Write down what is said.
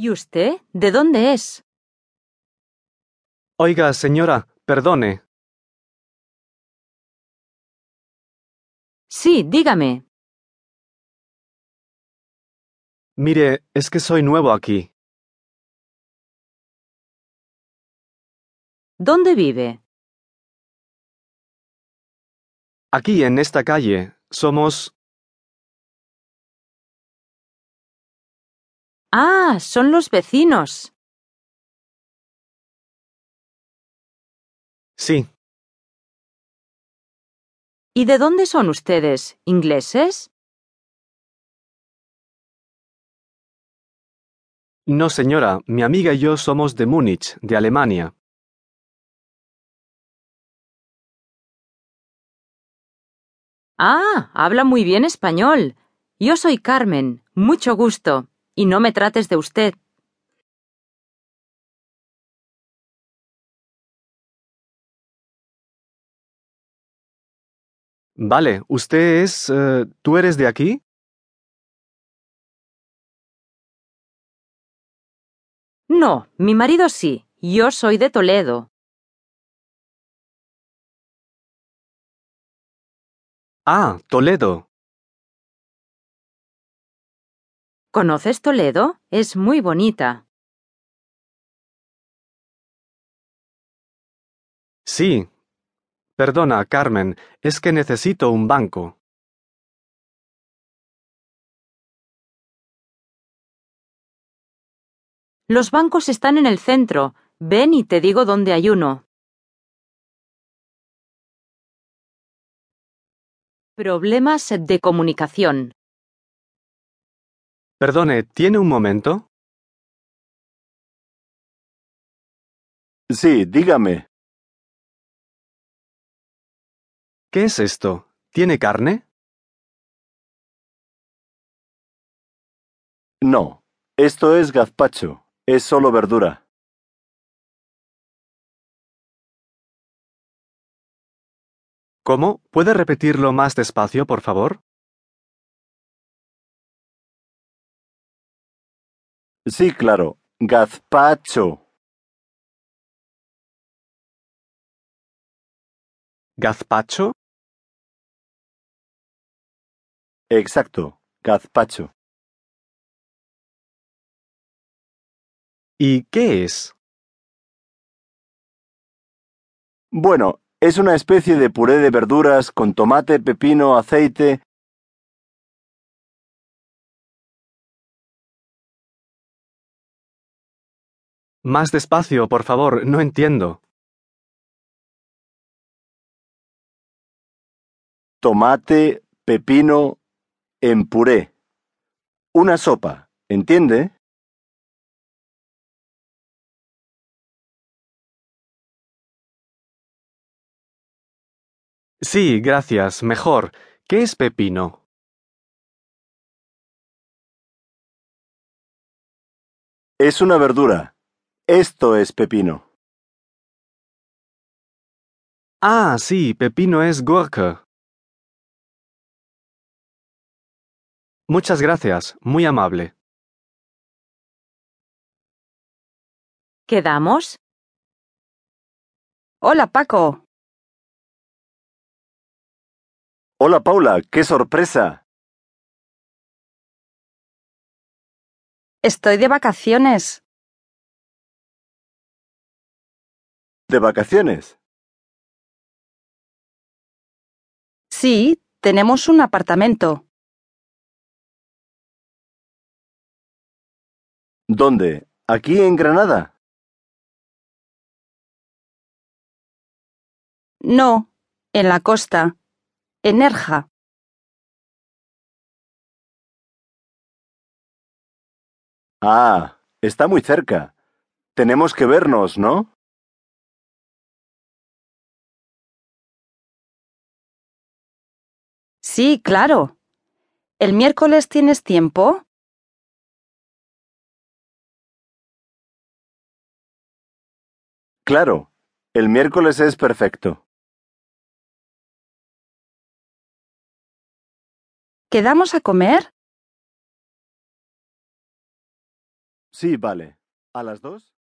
¿Y usted? ¿De dónde es? Oiga, señora, perdone. Sí, dígame. Mire, es que soy nuevo aquí. ¿Dónde vive? Aquí, en esta calle, somos... Ah, son los vecinos. Sí, ¿Y de dónde son ustedes? ¿Ingleses? no señora, mi amiga y yo somos de Múnich, de Alemania. Ah, habla muy bien español. Yo soy Carmen. Mucho gusto. Y no me trates de usted. Vale, ¿usted es... eh, ¿Tú eres de aquí? No, mi marido sí. Yo soy de Toledo. Ah, Toledo. ¿Conoces Toledo? Es muy bonita. Sí. Perdona, Carmen, es que necesito un banco. Los bancos están en el centro. Ven y te digo dónde hay uno. Problemas de comunicación. Perdone, ¿tiene un momento? Sí, dígame. ¿Qué es esto? ¿Tiene carne? No, esto es gazpacho. Es solo verdura. ¿Cómo? ¿Puede repetirlo más despacio, por favor? Sí, claro. Gazpacho. ¿Gazpacho? Exacto. Gazpacho. ¿Y qué es? Bueno, es una especie de puré de verduras con tomate, pepino, aceite. Más despacio, por favor, no entiendo. tomate, pepino, en puré. Una sopa, ¿entiende? Sí, gracias, mejor. ¿Qué es pepino? Es una verdura. Esto es pepino. Ah, sí, pepino es Gurke. Muchas gracias, muy amable. ¿Quedamos? Hola, Paco. Hola Paula, qué sorpresa. Estoy de vacaciones. ¿De vacaciones? Sí, tenemos un apartamento. ¿Dónde? ¿Aquí en Granada? No, en la costa. En Nerja. Ah, está muy cerca. Tenemos que vernos, ¿no? Sí, claro. ¿El miércoles tienes tiempo? Claro, el miércoles es perfecto. ¿Quedamos a comer? Sí, vale. ¿A las dos?